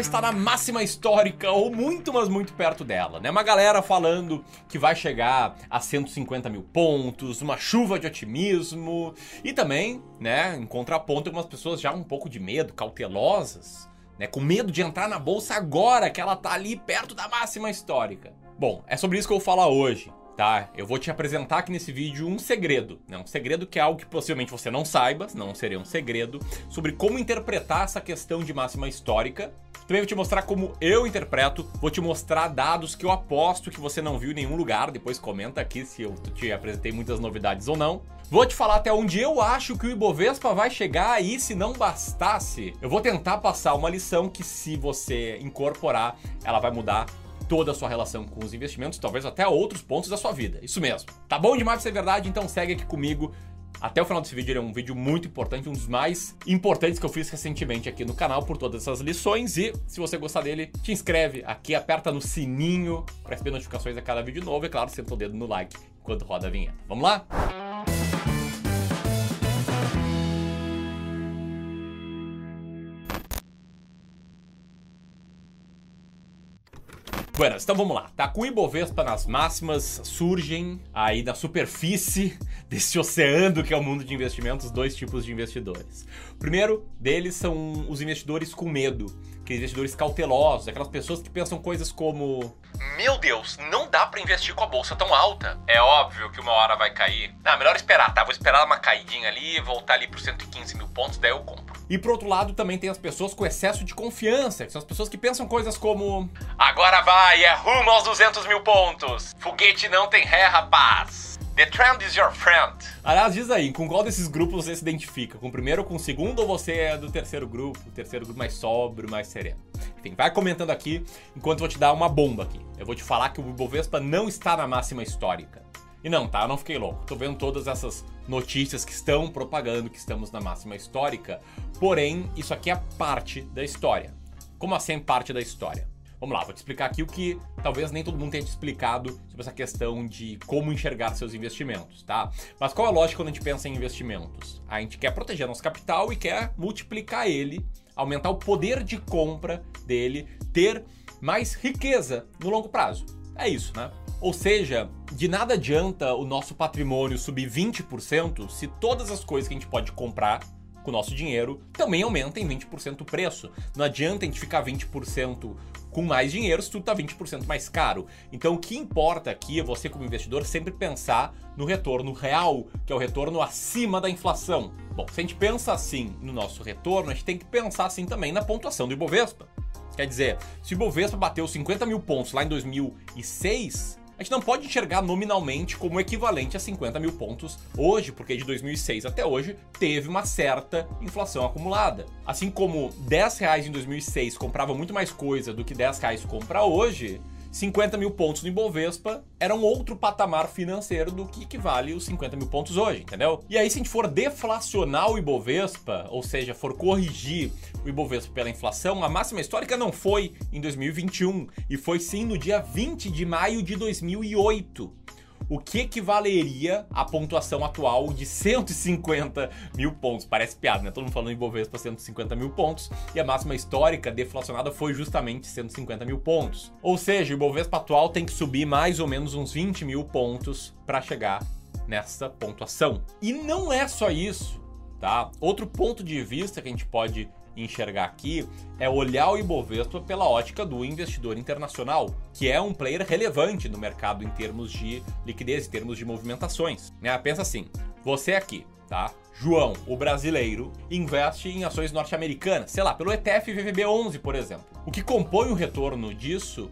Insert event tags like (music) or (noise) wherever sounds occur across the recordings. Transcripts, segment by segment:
Está na máxima histórica ou muito, mas muito perto dela, né? Uma galera falando que vai chegar a 150 mil pontos, uma chuva de otimismo e também, né, em contraponto, algumas pessoas já um pouco de medo, cautelosas, né, com medo de entrar na bolsa agora que ela tá ali perto da máxima histórica. Bom, é sobre isso que eu vou falar hoje tá? Eu vou te apresentar aqui nesse vídeo um segredo, né? Um segredo que é algo que possivelmente você não saiba, não seria um segredo, sobre como interpretar essa questão de máxima histórica. Também vou te mostrar como eu interpreto, vou te mostrar dados que eu aposto que você não viu em nenhum lugar, depois comenta aqui se eu te apresentei muitas novidades ou não. Vou te falar até onde eu acho que o Ibovespa vai chegar aí se não bastasse. Eu vou tentar passar uma lição que se você incorporar, ela vai mudar toda a sua relação com os investimentos, talvez até outros pontos da sua vida. Isso mesmo. Tá bom demais pra ser verdade? Então segue aqui comigo. Até o final desse vídeo, ele é um vídeo muito importante, um dos mais importantes que eu fiz recentemente aqui no canal por todas essas lições. E se você gostar dele, te inscreve aqui, aperta no sininho para receber notificações a cada vídeo novo. E claro, senta o dedo no like enquanto roda a vinheta. Vamos lá? Buenas, então vamos lá. Tá com o Ibovespa nas máximas, surgem aí na superfície (laughs) desse oceano que é o mundo de investimentos dois tipos de investidores. O primeiro deles são os investidores com medo, aqueles investidores cautelosos, aquelas pessoas que pensam coisas como: Meu Deus, não dá para investir com a bolsa tão alta. É óbvio que uma hora vai cair. Ah, melhor esperar, tá? Vou esperar uma caidinha ali, voltar ali pro 115 mil pontos, daí eu compro. E por outro lado, também tem as pessoas com excesso de confiança, que são as pessoas que pensam coisas como: Agora vai, é rumo aos 200 mil pontos. Foguete não tem ré, rapaz. The trend is your friend. Aliás, diz aí, com qual desses grupos você se identifica? Com o primeiro com o segundo ou você é do terceiro grupo? O terceiro grupo mais sóbrio, mais sereno? Enfim, vai comentando aqui enquanto eu vou te dar uma bomba aqui. Eu vou te falar que o Ibovespa não está na máxima histórica. E não, tá? Eu não fiquei louco. Tô vendo todas essas notícias que estão propagando que estamos na máxima histórica. Porém, isso aqui é parte da história. Como assim parte da história? Vamos lá, vou te explicar aqui o que talvez nem todo mundo tenha te explicado sobre essa questão de como enxergar seus investimentos, tá? Mas qual é a lógica quando a gente pensa em investimentos? A gente quer proteger nosso capital e quer multiplicar ele, aumentar o poder de compra dele, ter mais riqueza no longo prazo. É isso, né? Ou seja, de nada adianta o nosso patrimônio subir 20% se todas as coisas que a gente pode comprar com o nosso dinheiro também aumentem 20% o preço. Não adianta a gente ficar 20% com mais dinheiro se tudo está 20% mais caro. Então o que importa aqui é você, como investidor, sempre pensar no retorno real, que é o retorno acima da inflação. Bom, se a gente pensa assim no nosso retorno, a gente tem que pensar assim também na pontuação do Ibovespa. Quer dizer, se o Ibovespa bateu 50 mil pontos lá em 2006, a gente não pode enxergar nominalmente como equivalente a 50 mil pontos hoje, porque de 2006 até hoje teve uma certa inflação acumulada. Assim como 10 reais em 2006 comprava muito mais coisa do que 10 reais compra hoje, 50 mil pontos no Ibovespa era um outro patamar financeiro do que equivale os 50 mil pontos hoje, entendeu? E aí, se a gente for deflacionar o Ibovespa, ou seja, for corrigir o Ibovespa pela inflação, a máxima histórica não foi em 2021, e foi sim no dia 20 de maio de 2008 o que equivaleria à pontuação atual de 150 mil pontos. Parece piada, né? Todo mundo falando em Bovespa 150 mil pontos e a máxima histórica deflacionada foi justamente 150 mil pontos. Ou seja, o Ibovespa atual tem que subir mais ou menos uns 20 mil pontos para chegar nessa pontuação. E não é só isso, tá? Outro ponto de vista que a gente pode enxergar aqui é olhar o Ibovespa pela ótica do investidor internacional, que é um player relevante no mercado em termos de liquidez, em termos de movimentações. Né? Pensa assim, você aqui, tá? João, o brasileiro, investe em ações norte-americanas, sei lá, pelo ETF VVB11, por exemplo. O que compõe o retorno disso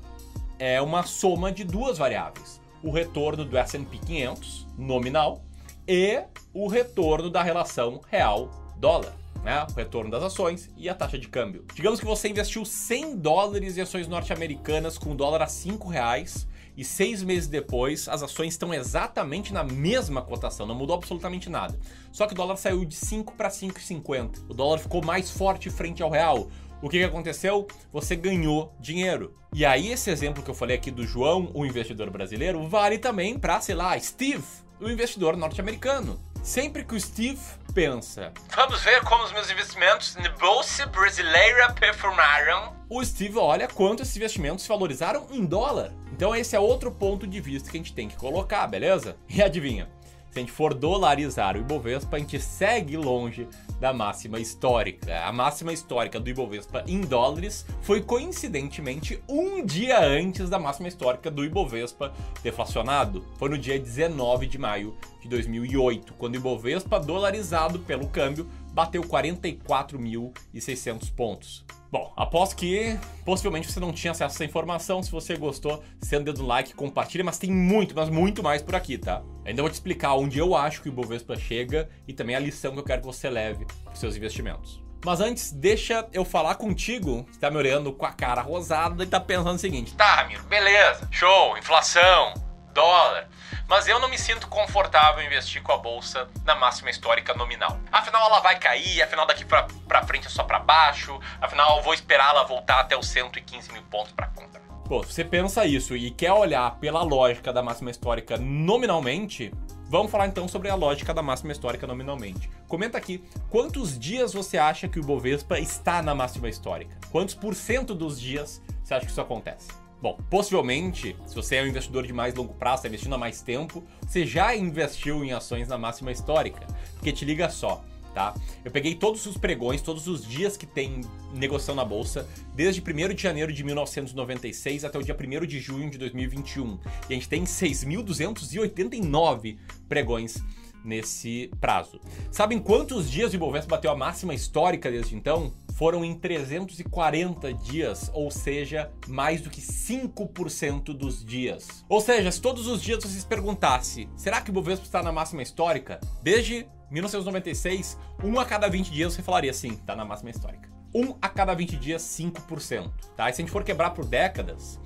é uma soma de duas variáveis: o retorno do S&P 500 nominal e o retorno da relação real dólar né? O retorno das ações e a taxa de câmbio. Digamos que você investiu 100 dólares em ações norte-americanas com o dólar a 5 reais e seis meses depois as ações estão exatamente na mesma cotação, não mudou absolutamente nada. Só que o dólar saiu de 5 para 5,50. O dólar ficou mais forte frente ao real. O que, que aconteceu? Você ganhou dinheiro. E aí esse exemplo que eu falei aqui do João, o investidor brasileiro, vale também para, sei lá, Steve, o investidor norte-americano. Sempre que o Steve pensa, vamos ver como os meus investimentos na Bolsa Brasileira performaram, o Steve olha quanto esses investimentos se valorizaram em dólar. Então esse é outro ponto de vista que a gente tem que colocar, beleza? E adivinha? Se a gente for dolarizar o Ibovespa, a gente segue longe da máxima histórica. A máxima histórica do Ibovespa em dólares foi coincidentemente um dia antes da máxima histórica do Ibovespa deflacionado. Foi no dia 19 de maio de 2008, quando o Ibovespa dolarizado pelo câmbio bateu 44.600 pontos. Bom, aposto que possivelmente você não tinha acesso a essa informação. Se você gostou, sendo dedo like, compartilha, mas tem muito, mas muito mais por aqui, tá? Ainda vou te explicar onde eu acho que o Ibovespa chega e também a lição que eu quero que você leve para os seus investimentos. Mas antes, deixa eu falar contigo, que tá me olhando com a cara rosada e tá pensando o seguinte: tá, Ramiro, beleza, show, inflação, dólar mas eu não me sinto confortável em investir com a bolsa na máxima histórica nominal. Afinal, ela vai cair, afinal, daqui pra, pra frente é só para baixo, afinal, vou esperar ela voltar até os 115 mil pontos para comprar. Pô, você pensa isso e quer olhar pela lógica da máxima histórica nominalmente, Vamos falar então sobre a lógica da máxima histórica nominalmente. Comenta aqui quantos dias você acha que o Bovespa está na máxima histórica? Quantos por cento dos dias você acha que isso acontece? Bom, possivelmente, se você é um investidor de mais longo prazo, está investindo há mais tempo, você já investiu em ações na máxima histórica. Porque te liga só, tá? Eu peguei todos os pregões, todos os dias que tem negociação na bolsa, desde 1 de janeiro de 1996 até o dia 1 de junho de 2021. E a gente tem 6.289 pregões nesse prazo. Sabem quantos dias o Ibovespa bateu a máxima histórica desde então? Foram em 340 dias, ou seja, mais do que 5% dos dias. Ou seja, se todos os dias você se perguntasse, será que o Bovespa está na máxima histórica? Desde 1996, um a cada 20 dias você falaria sim, está na máxima histórica. Um a cada 20 dias, 5%. Tá? E se a gente for quebrar por décadas,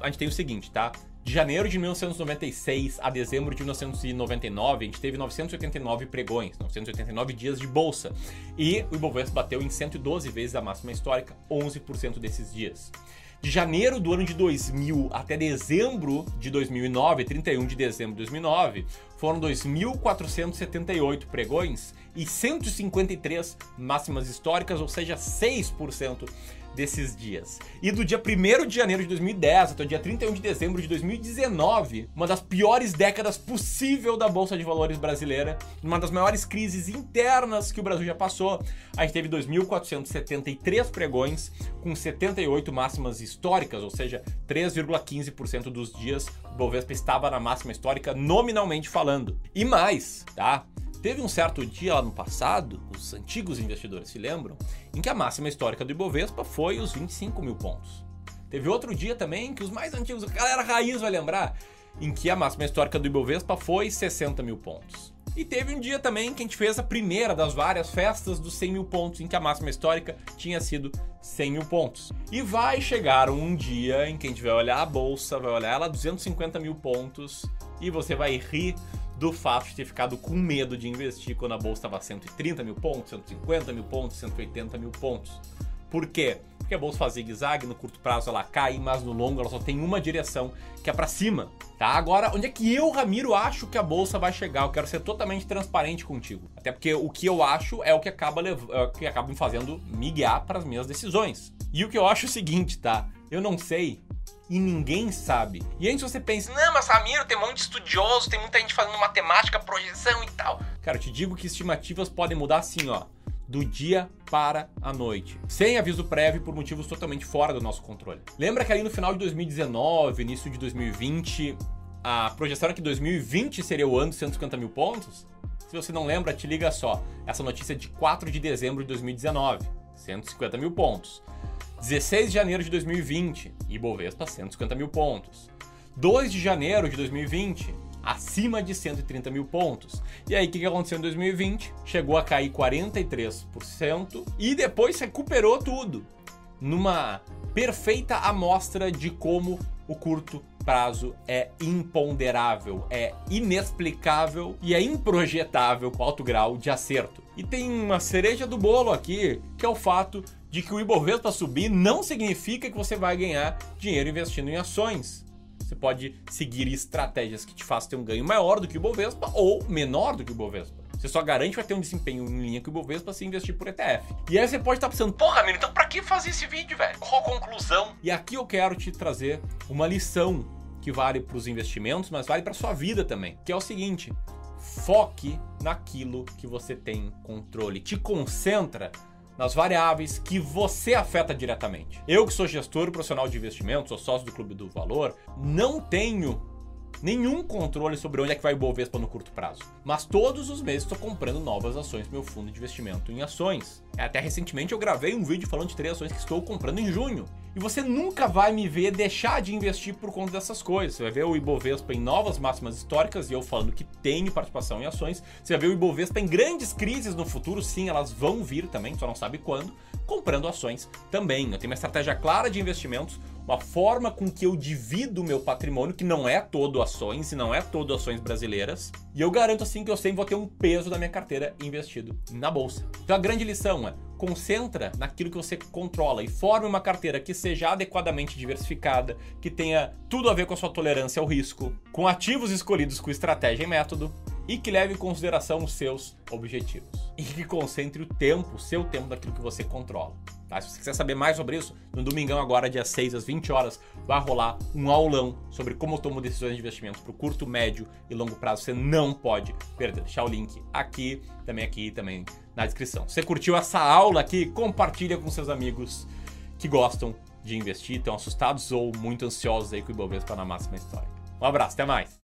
a gente tem o seguinte, tá? De janeiro de 1996 a dezembro de 1999, a gente teve 989 pregões, 989 dias de bolsa. E o Ibovespa bateu em 112 vezes a máxima histórica, 11% desses dias. De janeiro do ano de 2000 até dezembro de 2009, 31 de dezembro de 2009, foram 2.478 pregões e 153 máximas históricas, ou seja, 6% desses dias. E do dia 1 de janeiro de 2010 até o dia 31 de dezembro de 2019, uma das piores décadas possível da Bolsa de Valores brasileira, uma das maiores crises internas que o Brasil já passou. A gente teve 2.473 pregões, com 78 máximas históricas, ou seja, 3,15% dos dias o Bovespa estava na máxima histórica, nominalmente falando. E mais, tá? Teve um certo dia lá no passado, os antigos investidores se lembram, em que a máxima histórica do Ibovespa foi os 25 mil pontos. Teve outro dia também que os mais antigos, a galera raiz vai lembrar, em que a máxima histórica do Ibovespa foi 60 mil pontos. E teve um dia também que a gente fez a primeira das várias festas dos 100 mil pontos, em que a máxima histórica tinha sido 100 mil pontos. E vai chegar um dia em que a gente vai olhar a bolsa, vai olhar ela 250 mil pontos, e você vai rir do fato de ter ficado com medo de investir quando a bolsa estava 130 mil pontos, 150 mil pontos, 180 mil pontos. Por quê? Porque a bolsa faz zigue-zague, no curto prazo ela cai, mas no longo ela só tem uma direção, que é para cima, tá? Agora, onde é que eu, Ramiro, acho que a bolsa vai chegar? Eu quero ser totalmente transparente contigo. Até porque o que eu acho é o que acaba, é o que acaba me fazendo me guiar para as minhas decisões. E o que eu acho é o seguinte, tá? Eu não sei e ninguém sabe. E antes você pensa, não, mas Ramiro, tem um monte de estudioso, tem muita gente fazendo matemática, projeção e tal. Cara, eu te digo que estimativas podem mudar assim, ó, do dia para a noite, sem aviso prévio por motivos totalmente fora do nosso controle. Lembra que ali no final de 2019, início de 2020, a projeção era que 2020 seria o ano de 150 mil pontos? Se você não lembra, te liga só. Essa notícia é de 4 de dezembro de 2019. 150 mil pontos. 16 de janeiro de 2020, Ibovespa 150 mil pontos. 2 de janeiro de 2020, acima de 130 mil pontos. E aí, o que, aconteceu em 2020? Chegou a cair 43% e depois recuperou tudo. Numa perfeita amostra de como o curto prazo é imponderável, é inexplicável e é improjetável com alto grau de acerto. E tem uma cereja do bolo aqui, que é o fato de que o Ibovespa subir não significa que você vai ganhar dinheiro investindo em ações. Você pode seguir estratégias que te façam ter um ganho maior do que o Ibovespa ou menor do que o Ibovespa. Você só garante vai ter um desempenho em linha com o Ibovespa se investir por ETF. E aí você pode estar pensando, porra, menino, então pra que fazer esse vídeo, velho? Qual a conclusão? E aqui eu quero te trazer uma lição que vale para os investimentos, mas vale para sua vida também, que é o seguinte: foque naquilo que você tem controle. Te concentra nas variáveis que você afeta diretamente. Eu que sou gestor profissional de investimentos, sou sócio do Clube do Valor, não tenho nenhum controle sobre onde é que vai o Bovespa no curto prazo. Mas todos os meses estou comprando novas ações meu fundo de investimento em ações. Até recentemente eu gravei um vídeo falando de três ações que estou comprando em junho. E você nunca vai me ver deixar de investir por conta dessas coisas. Você vai ver o Ibovespa em novas máximas históricas e eu falando que tenho participação em ações. Você vai ver o Ibovespa em grandes crises no futuro, sim, elas vão vir também, só não sabe quando, comprando ações também. Eu tenho uma estratégia clara de investimentos, uma forma com que eu divido o meu patrimônio, que não é todo ações e não é todo ações brasileiras. E eu garanto assim que eu sempre vou ter um peso da minha carteira investido na bolsa. Então a grande lição é concentra naquilo que você controla e forme uma carteira que seja adequadamente diversificada, que tenha tudo a ver com a sua tolerância ao risco, com ativos escolhidos com estratégia e método e que leve em consideração os seus objetivos. E que concentre o tempo, o seu tempo daquilo que você controla. Tá? Se você quiser saber mais sobre isso, no domingão agora, dia 6 às 20 horas, vai rolar um aulão sobre como eu tomo decisões de investimento para o curto, médio e longo prazo. Você não pode perder. Deixar o link aqui, também aqui, também na descrição. Se você curtiu essa aula aqui, compartilha com seus amigos que gostam de investir, estão assustados ou muito ansiosos aí com o Ibovespa na máxima histórica. Um abraço, até mais!